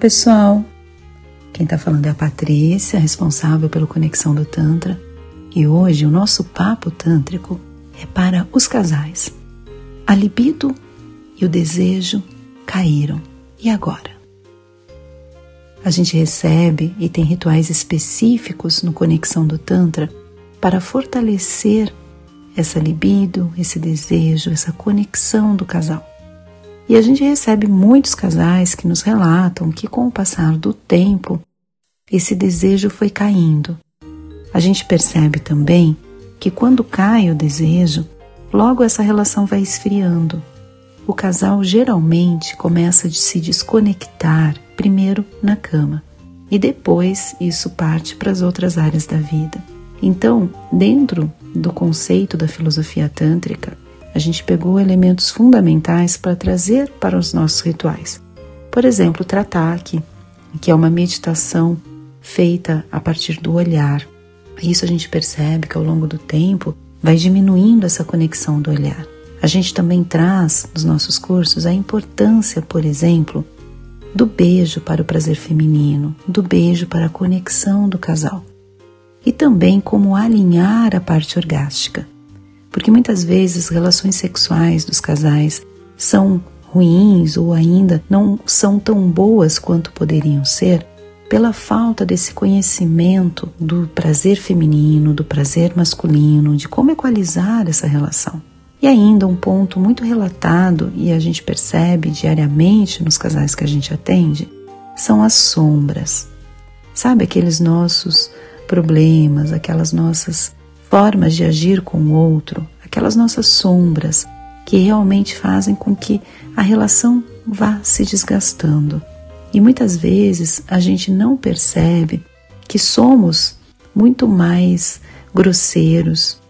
pessoal! Quem está falando é a Patrícia, responsável pela Conexão do Tantra, e hoje o nosso papo tântrico é para os casais. A libido e o desejo caíram. E agora? A gente recebe e tem rituais específicos no Conexão do Tantra para fortalecer essa libido, esse desejo, essa conexão do casal. E a gente recebe muitos casais que nos relatam que, com o passar do tempo, esse desejo foi caindo. A gente percebe também que, quando cai o desejo, logo essa relação vai esfriando. O casal geralmente começa a se desconectar primeiro na cama e depois isso parte para as outras áreas da vida. Então, dentro do conceito da filosofia tântrica, a gente pegou elementos fundamentais para trazer para os nossos rituais. Por exemplo, o Trataki, que é uma meditação feita a partir do olhar. Isso a gente percebe que ao longo do tempo vai diminuindo essa conexão do olhar. A gente também traz nos nossos cursos a importância, por exemplo, do beijo para o prazer feminino, do beijo para a conexão do casal. E também como alinhar a parte orgástica porque muitas vezes relações sexuais dos casais são ruins ou ainda não são tão boas quanto poderiam ser pela falta desse conhecimento do prazer feminino, do prazer masculino, de como equalizar essa relação. E ainda um ponto muito relatado e a gente percebe diariamente nos casais que a gente atende são as sombras. Sabe aqueles nossos problemas, aquelas nossas formas de agir com o outro, aquelas nossas sombras que realmente fazem com que a relação vá se desgastando. E muitas vezes a gente não percebe que somos muito mais grosseiros,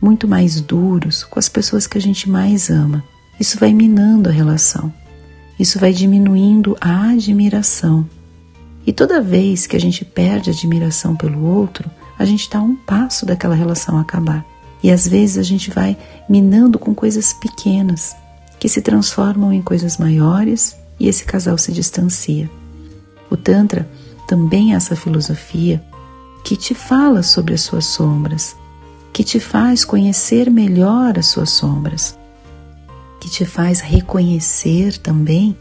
muito mais duros com as pessoas que a gente mais ama. Isso vai minando a relação. Isso vai diminuindo a admiração. E toda vez que a gente perde admiração pelo outro, a gente está a um passo daquela relação acabar. E às vezes a gente vai minando com coisas pequenas que se transformam em coisas maiores e esse casal se distancia. O Tantra também é essa filosofia que te fala sobre as suas sombras, que te faz conhecer melhor as suas sombras, que te faz reconhecer também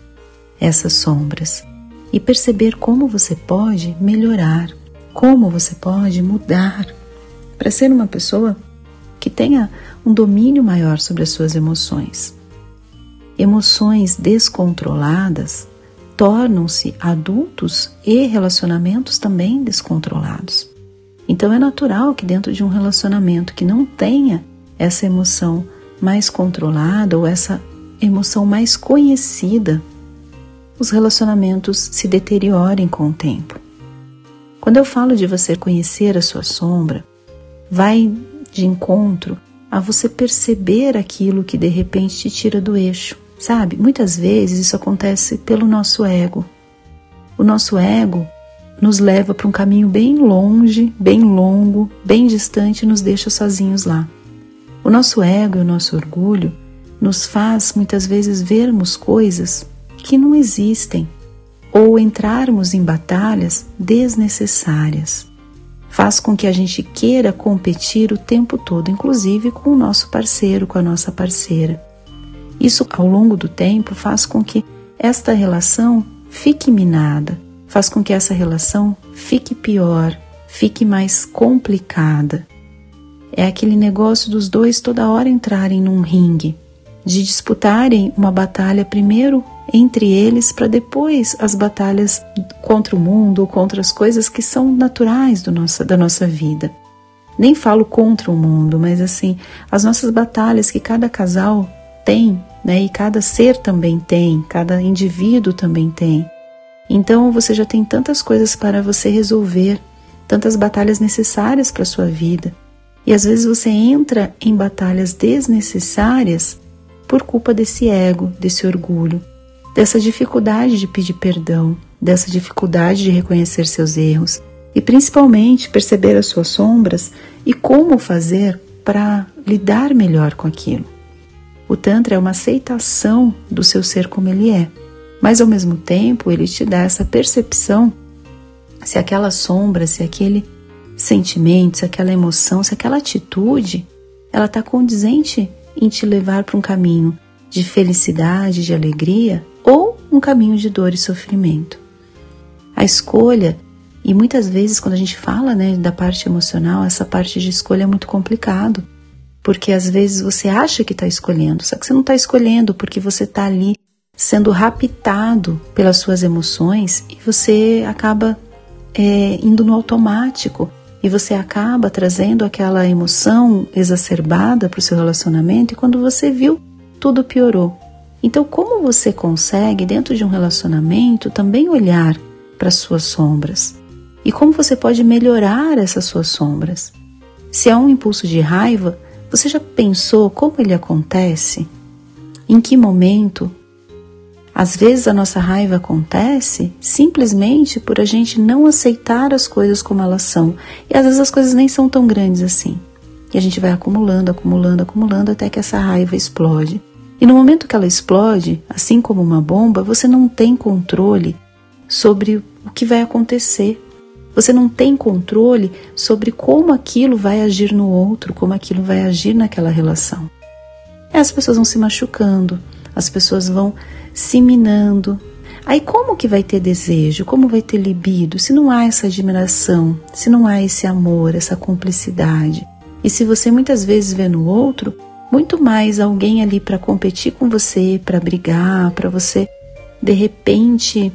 essas sombras e perceber como você pode melhorar, como você pode mudar para ser uma pessoa que tenha um domínio maior sobre as suas emoções. Emoções descontroladas tornam-se adultos e relacionamentos também descontrolados. Então é natural que dentro de um relacionamento que não tenha essa emoção mais controlada ou essa emoção mais conhecida, os relacionamentos se deteriorem com o tempo. Quando eu falo de você conhecer a sua sombra, vai de encontro a você perceber aquilo que de repente te tira do eixo, sabe? Muitas vezes isso acontece pelo nosso ego. O nosso ego nos leva para um caminho bem longe, bem longo, bem distante e nos deixa sozinhos lá. O nosso ego e o nosso orgulho nos faz muitas vezes vermos coisas que não existem ou entrarmos em batalhas desnecessárias. Faz com que a gente queira competir o tempo todo, inclusive com o nosso parceiro, com a nossa parceira. Isso, ao longo do tempo, faz com que esta relação fique minada, faz com que essa relação fique pior, fique mais complicada. É aquele negócio dos dois toda hora entrarem num ringue, de disputarem uma batalha primeiro entre eles para depois as batalhas contra o mundo ou contra as coisas que são naturais nossa, da nossa vida. Nem falo contra o mundo, mas assim, as nossas batalhas que cada casal tem, né, e cada ser também tem, cada indivíduo também tem. Então você já tem tantas coisas para você resolver, tantas batalhas necessárias para a sua vida. E às vezes você entra em batalhas desnecessárias por culpa desse ego, desse orgulho, dessa dificuldade de pedir perdão, dessa dificuldade de reconhecer seus erros e principalmente perceber as suas sombras e como fazer para lidar melhor com aquilo. O Tantra é uma aceitação do seu ser como ele é. mas ao mesmo tempo ele te dá essa percepção se aquela sombra, se aquele sentimento, se aquela emoção, se aquela atitude, ela está condizente em te levar para um caminho de felicidade, de alegria um caminho de dor e sofrimento. A escolha, e muitas vezes quando a gente fala né, da parte emocional, essa parte de escolha é muito complicado, porque às vezes você acha que está escolhendo, só que você não está escolhendo porque você está ali sendo raptado pelas suas emoções e você acaba é, indo no automático e você acaba trazendo aquela emoção exacerbada para o seu relacionamento e quando você viu, tudo piorou. Então, como você consegue, dentro de um relacionamento, também olhar para suas sombras? E como você pode melhorar essas suas sombras? Se há um impulso de raiva, você já pensou como ele acontece? Em que momento às vezes a nossa raiva acontece simplesmente por a gente não aceitar as coisas como elas são. E às vezes as coisas nem são tão grandes assim. E a gente vai acumulando, acumulando, acumulando até que essa raiva explode. E no momento que ela explode, assim como uma bomba, você não tem controle sobre o que vai acontecer. Você não tem controle sobre como aquilo vai agir no outro, como aquilo vai agir naquela relação. E as pessoas vão se machucando, as pessoas vão se minando. Aí como que vai ter desejo? Como vai ter libido se não há essa admiração, se não há esse amor, essa cumplicidade? E se você muitas vezes vê no outro muito mais alguém ali para competir com você, para brigar, para você de repente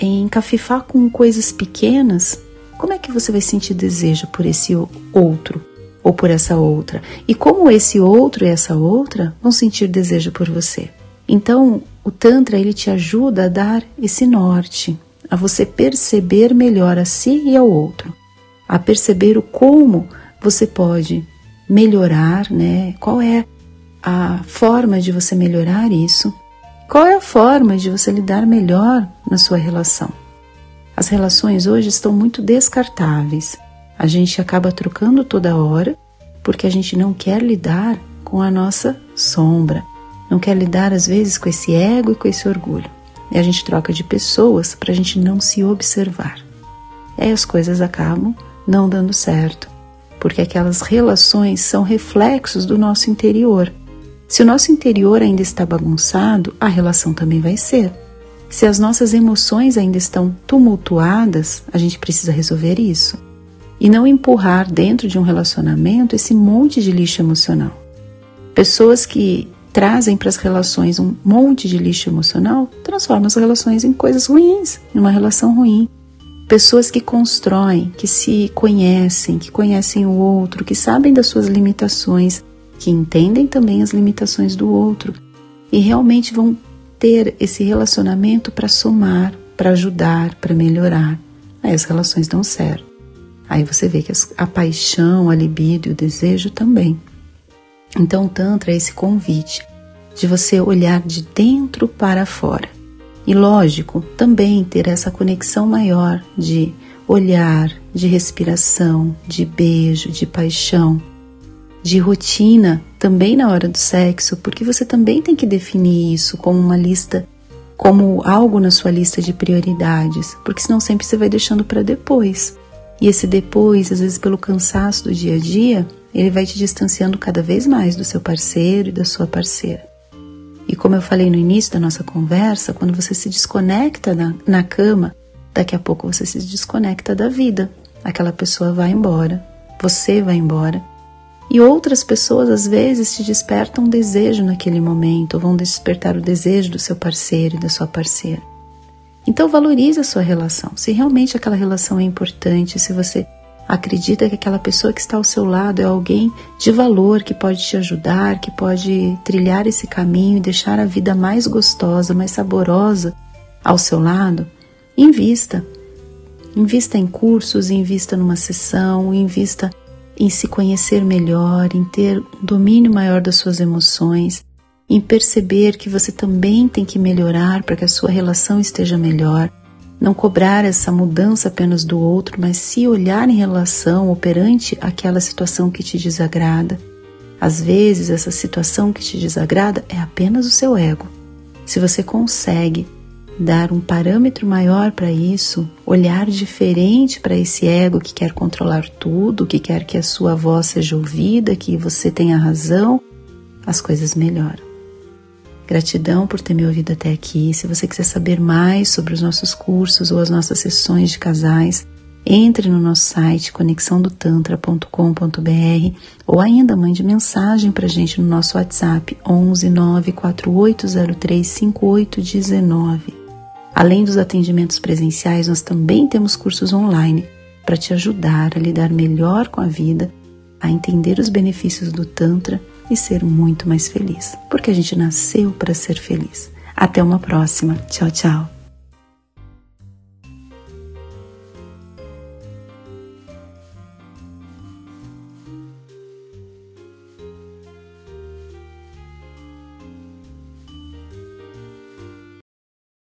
encafifar com coisas pequenas, como é que você vai sentir desejo por esse outro ou por essa outra? E como esse outro e essa outra vão sentir desejo por você? Então, o Tantra ele te ajuda a dar esse norte, a você perceber melhor a si e ao outro, a perceber o como você pode melhorar, né? Qual é a forma de você melhorar isso? Qual é a forma de você lidar melhor na sua relação? As relações hoje estão muito descartáveis. A gente acaba trocando toda hora porque a gente não quer lidar com a nossa sombra, não quer lidar às vezes com esse ego e com esse orgulho. E a gente troca de pessoas para a gente não se observar. E aí as coisas acabam não dando certo, porque aquelas relações são reflexos do nosso interior. Se o nosso interior ainda está bagunçado, a relação também vai ser. Se as nossas emoções ainda estão tumultuadas, a gente precisa resolver isso. E não empurrar dentro de um relacionamento esse monte de lixo emocional. Pessoas que trazem para as relações um monte de lixo emocional, transformam as relações em coisas ruins, em uma relação ruim. Pessoas que constroem, que se conhecem, que conhecem o outro, que sabem das suas limitações, que entendem também as limitações do outro e realmente vão ter esse relacionamento para somar, para ajudar, para melhorar. Aí as relações dão certo. Aí você vê que a paixão, a libido e o desejo também. Então, o Tantra é esse convite de você olhar de dentro para fora. E lógico, também ter essa conexão maior de olhar, de respiração, de beijo, de paixão, de rotina também na hora do sexo, porque você também tem que definir isso como uma lista, como algo na sua lista de prioridades, porque senão sempre você vai deixando para depois. E esse depois, às vezes pelo cansaço do dia a dia, ele vai te distanciando cada vez mais do seu parceiro e da sua parceira. E como eu falei no início da nossa conversa, quando você se desconecta na, na cama, daqui a pouco você se desconecta da vida. Aquela pessoa vai embora, você vai embora. E outras pessoas às vezes te despertam um desejo naquele momento, ou vão despertar o desejo do seu parceiro e da sua parceira. Então valorize a sua relação. Se realmente aquela relação é importante, se você acredita que aquela pessoa que está ao seu lado é alguém de valor, que pode te ajudar, que pode trilhar esse caminho e deixar a vida mais gostosa, mais saborosa ao seu lado, invista. Invista em cursos, invista numa sessão, invista em se conhecer melhor, em ter um domínio maior das suas emoções, em perceber que você também tem que melhorar para que a sua relação esteja melhor não cobrar essa mudança apenas do outro, mas se olhar em relação ou perante aquela situação que te desagrada. Às vezes, essa situação que te desagrada é apenas o seu ego. Se você consegue dar um parâmetro maior para isso, olhar diferente para esse ego que quer controlar tudo, que quer que a sua voz seja ouvida, que você tenha razão, as coisas melhoram. Gratidão por ter me ouvido até aqui. Se você quiser saber mais sobre os nossos cursos ou as nossas sessões de casais, entre no nosso site conexãodotantra.com.br ou ainda mande mensagem para gente no nosso WhatsApp 11 94803 5819. Além dos atendimentos presenciais, nós também temos cursos online para te ajudar a lidar melhor com a vida, a entender os benefícios do Tantra e ser muito mais feliz, porque a gente nasceu para ser feliz. Até uma próxima. Tchau, tchau.